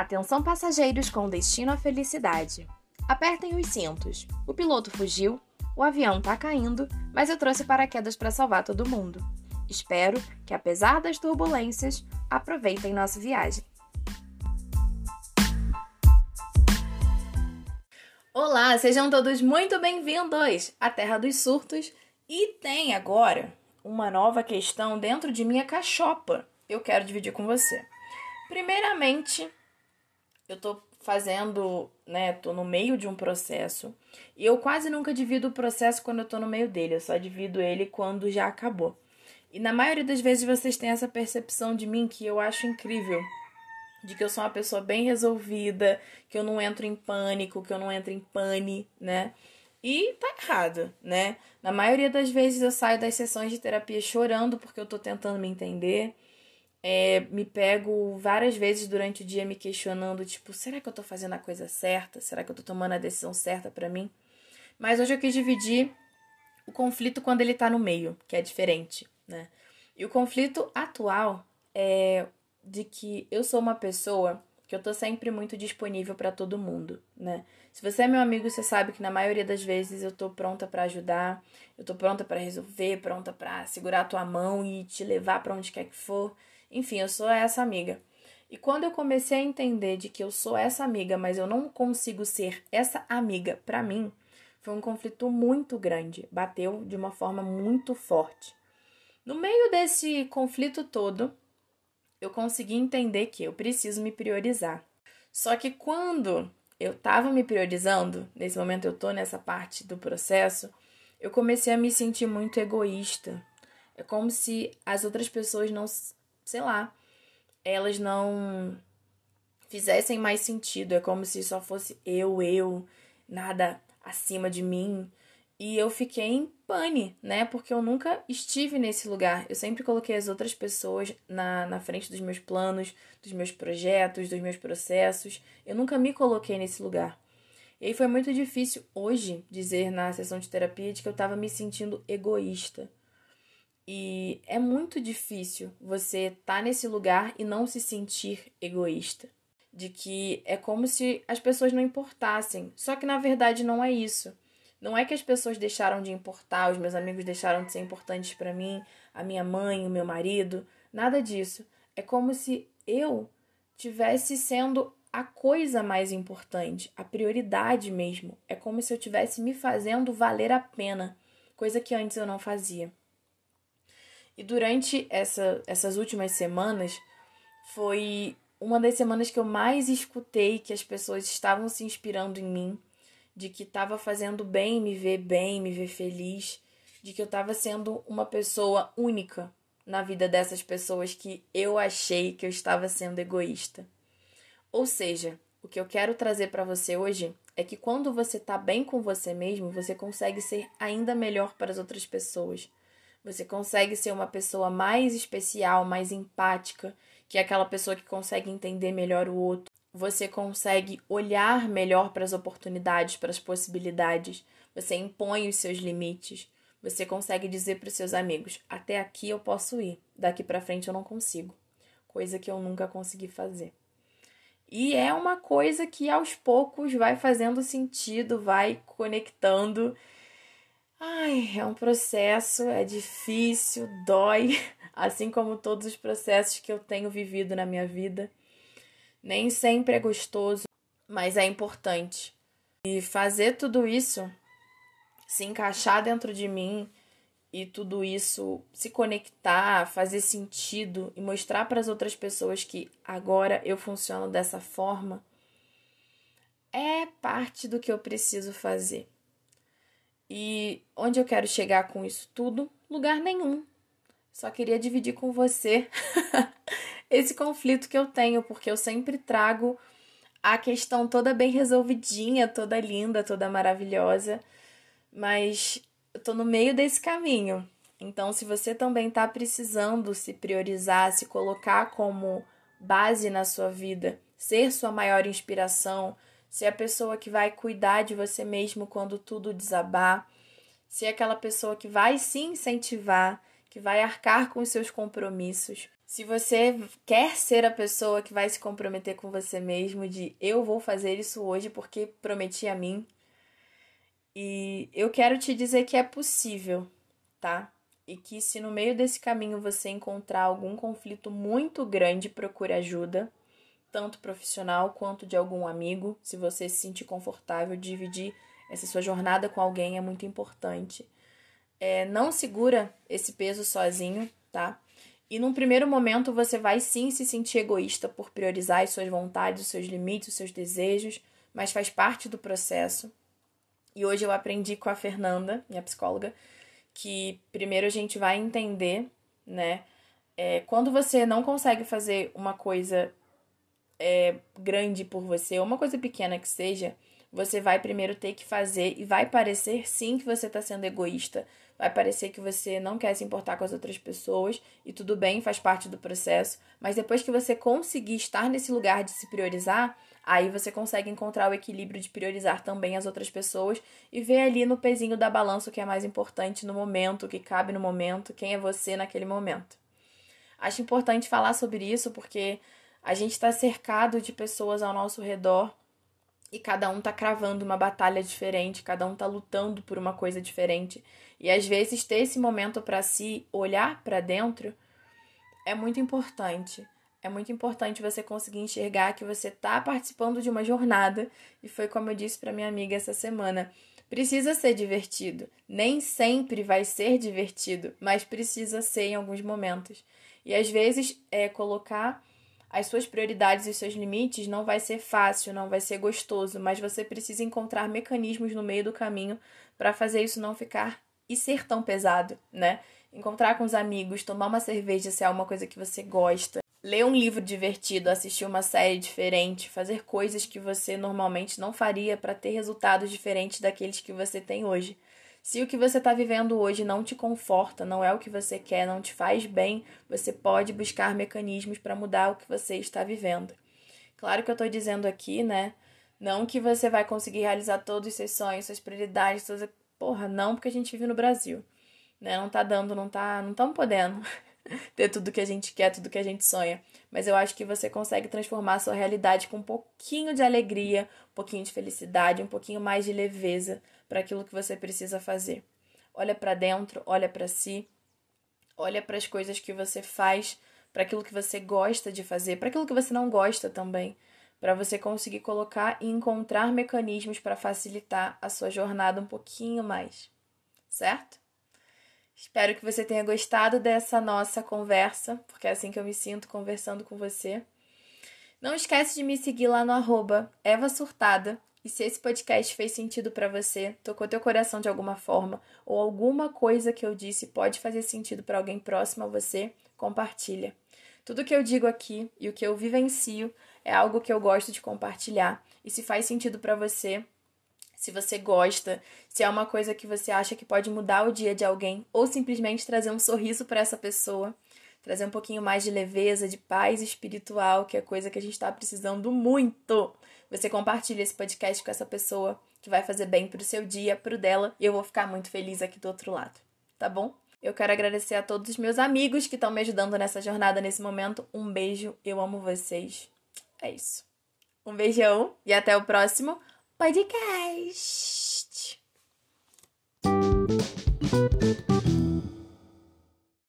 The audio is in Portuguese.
Atenção passageiros com destino à felicidade. Apertem os cintos. O piloto fugiu, o avião tá caindo, mas eu trouxe paraquedas para salvar todo mundo. Espero que, apesar das turbulências, aproveitem nossa viagem. Olá, sejam todos muito bem-vindos à Terra dos Surtos e tem agora uma nova questão dentro de minha cachopa. Eu quero dividir com você. Primeiramente, eu tô fazendo, né, tô no meio de um processo e eu quase nunca divido o processo quando eu tô no meio dele, eu só divido ele quando já acabou. E na maioria das vezes vocês têm essa percepção de mim que eu acho incrível, de que eu sou uma pessoa bem resolvida, que eu não entro em pânico, que eu não entro em pane, né? E tá errado, né? Na maioria das vezes eu saio das sessões de terapia chorando porque eu tô tentando me entender é, me pego várias vezes durante o dia me questionando, tipo, será que eu tô fazendo a coisa certa? Será que eu tô tomando a decisão certa para mim? Mas hoje eu quis dividir o conflito quando ele tá no meio, que é diferente, né? E o conflito atual é de que eu sou uma pessoa que eu tô sempre muito disponível para todo mundo, né? Se você é meu amigo, você sabe que na maioria das vezes eu tô pronta para ajudar, eu tô pronta para resolver, pronta para segurar a tua mão e te levar para onde quer que for. Enfim, eu sou essa amiga. E quando eu comecei a entender de que eu sou essa amiga, mas eu não consigo ser essa amiga para mim, foi um conflito muito grande, bateu de uma forma muito forte. No meio desse conflito todo, eu consegui entender que eu preciso me priorizar. Só que quando eu estava me priorizando, nesse momento eu tô nessa parte do processo, eu comecei a me sentir muito egoísta. É como se as outras pessoas não sei lá, elas não fizessem mais sentido. É como se só fosse eu, eu, nada acima de mim. E eu fiquei em pane, né? Porque eu nunca estive nesse lugar. Eu sempre coloquei as outras pessoas na, na frente dos meus planos, dos meus projetos, dos meus processos. Eu nunca me coloquei nesse lugar. E foi muito difícil hoje dizer na sessão de terapia de que eu estava me sentindo egoísta. E é muito difícil você estar tá nesse lugar e não se sentir egoísta. De que é como se as pessoas não importassem. Só que na verdade não é isso. Não é que as pessoas deixaram de importar, os meus amigos deixaram de ser importantes para mim, a minha mãe, o meu marido, nada disso. É como se eu tivesse sendo a coisa mais importante, a prioridade mesmo. É como se eu tivesse me fazendo valer a pena, coisa que antes eu não fazia. E durante essa, essas últimas semanas, foi uma das semanas que eu mais escutei que as pessoas estavam se inspirando em mim, de que estava fazendo bem me ver bem, me ver feliz, de que eu estava sendo uma pessoa única na vida dessas pessoas que eu achei que eu estava sendo egoísta. Ou seja, o que eu quero trazer para você hoje é que quando você está bem com você mesmo, você consegue ser ainda melhor para as outras pessoas. Você consegue ser uma pessoa mais especial, mais empática, que é aquela pessoa que consegue entender melhor o outro. Você consegue olhar melhor para as oportunidades, para as possibilidades. Você impõe os seus limites. Você consegue dizer para os seus amigos: até aqui eu posso ir, daqui para frente eu não consigo. Coisa que eu nunca consegui fazer. E é uma coisa que aos poucos vai fazendo sentido, vai conectando Ai, é um processo, é difícil, dói, assim como todos os processos que eu tenho vivido na minha vida. Nem sempre é gostoso, mas é importante. E fazer tudo isso se encaixar dentro de mim e tudo isso se conectar, fazer sentido e mostrar para as outras pessoas que agora eu funciono dessa forma é parte do que eu preciso fazer. E onde eu quero chegar com isso tudo? Lugar nenhum. Só queria dividir com você esse conflito que eu tenho, porque eu sempre trago a questão toda bem resolvidinha, toda linda, toda maravilhosa, mas eu tô no meio desse caminho. Então, se você também tá precisando se priorizar, se colocar como base na sua vida, ser sua maior inspiração, ser a pessoa que vai cuidar de você mesmo quando tudo desabar, ser aquela pessoa que vai se incentivar, que vai arcar com os seus compromissos, Se você quer ser a pessoa que vai se comprometer com você mesmo, de eu vou fazer isso hoje porque prometi a mim. E eu quero te dizer que é possível, tá? E que se no meio desse caminho você encontrar algum conflito muito grande, procure ajuda, tanto profissional quanto de algum amigo. Se você se sentir confortável, dividir essa sua jornada com alguém é muito importante. É, não segura esse peso sozinho, tá? E num primeiro momento você vai sim se sentir egoísta por priorizar as suas vontades, os seus limites, os seus desejos, mas faz parte do processo. E hoje eu aprendi com a Fernanda, minha psicóloga, que primeiro a gente vai entender, né? É, quando você não consegue fazer uma coisa é, grande por você, ou uma coisa pequena que seja, você vai primeiro ter que fazer e vai parecer sim que você está sendo egoísta, vai parecer que você não quer se importar com as outras pessoas e tudo bem, faz parte do processo, mas depois que você conseguir estar nesse lugar de se priorizar, aí você consegue encontrar o equilíbrio de priorizar também as outras pessoas e ver ali no pezinho da balança o que é mais importante no momento, o que cabe no momento, quem é você naquele momento. Acho importante falar sobre isso porque a gente está cercado de pessoas ao nosso redor e cada um tá cravando uma batalha diferente, cada um tá lutando por uma coisa diferente. E às vezes ter esse momento para si, olhar para dentro, é muito importante. É muito importante você conseguir enxergar que você tá participando de uma jornada, e foi como eu disse para minha amiga essa semana. Precisa ser divertido. Nem sempre vai ser divertido, mas precisa ser em alguns momentos. E às vezes é colocar as suas prioridades e seus limites não vai ser fácil, não vai ser gostoso, mas você precisa encontrar mecanismos no meio do caminho para fazer isso não ficar e ser tão pesado, né? Encontrar com os amigos, tomar uma cerveja se é uma coisa que você gosta, ler um livro divertido, assistir uma série diferente, fazer coisas que você normalmente não faria para ter resultados diferentes daqueles que você tem hoje. Se o que você está vivendo hoje não te conforta, não é o que você quer, não te faz bem, você pode buscar mecanismos para mudar o que você está vivendo. Claro que eu estou dizendo aqui, né? Não que você vai conseguir realizar todos os seus sonhos, suas prioridades, todas... porra, não, porque a gente vive no Brasil, né? Não tá dando, não tá, não estamos podendo ter tudo que a gente quer, tudo que a gente sonha. Mas eu acho que você consegue transformar a sua realidade com um pouquinho de alegria, um pouquinho de felicidade, um pouquinho mais de leveza, para aquilo que você precisa fazer. Olha para dentro, olha para si, olha para as coisas que você faz, para aquilo que você gosta de fazer, para aquilo que você não gosta também, para você conseguir colocar e encontrar mecanismos para facilitar a sua jornada um pouquinho mais. Certo? Espero que você tenha gostado dessa nossa conversa, porque é assim que eu me sinto conversando com você. Não esquece de me seguir lá no arroba Eva Surtada e se esse podcast fez sentido para você, tocou teu coração de alguma forma, ou alguma coisa que eu disse pode fazer sentido para alguém próximo a você, compartilha. Tudo que eu digo aqui e o que eu vivencio é algo que eu gosto de compartilhar. E se faz sentido para você, se você gosta, se é uma coisa que você acha que pode mudar o dia de alguém ou simplesmente trazer um sorriso para essa pessoa, trazer um pouquinho mais de leveza, de paz espiritual, que é coisa que a gente está precisando muito você compartilha esse podcast com essa pessoa que vai fazer bem pro seu dia, pro dela, e eu vou ficar muito feliz aqui do outro lado, tá bom? Eu quero agradecer a todos os meus amigos que estão me ajudando nessa jornada nesse momento. Um beijo, eu amo vocês. É isso. Um beijão e até o próximo podcast.